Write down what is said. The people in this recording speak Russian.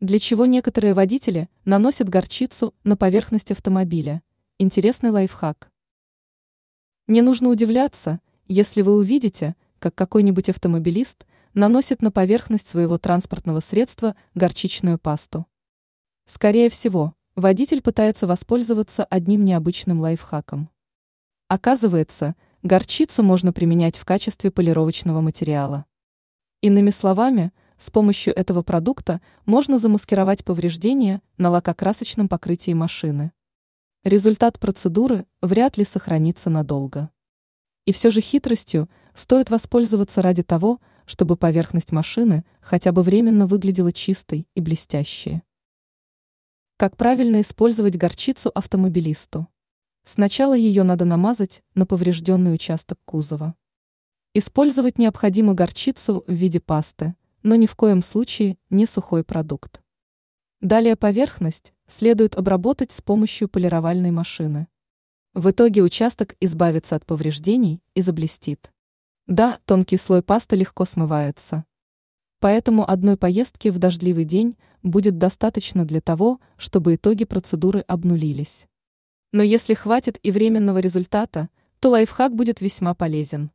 Для чего некоторые водители наносят горчицу на поверхность автомобиля? Интересный лайфхак. Не нужно удивляться, если вы увидите, как какой-нибудь автомобилист наносит на поверхность своего транспортного средства горчичную пасту. Скорее всего, водитель пытается воспользоваться одним необычным лайфхаком. Оказывается, горчицу можно применять в качестве полировочного материала. Иными словами, с помощью этого продукта можно замаскировать повреждения на лакокрасочном покрытии машины. Результат процедуры вряд ли сохранится надолго. И все же хитростью стоит воспользоваться ради того, чтобы поверхность машины хотя бы временно выглядела чистой и блестящей. Как правильно использовать горчицу автомобилисту? Сначала ее надо намазать на поврежденный участок кузова. Использовать необходимо горчицу в виде пасты, но ни в коем случае не сухой продукт. Далее поверхность следует обработать с помощью полировальной машины. В итоге участок избавится от повреждений и заблестит. Да, тонкий слой пасты легко смывается. Поэтому одной поездки в дождливый день будет достаточно для того, чтобы итоги процедуры обнулились. Но если хватит и временного результата, то лайфхак будет весьма полезен.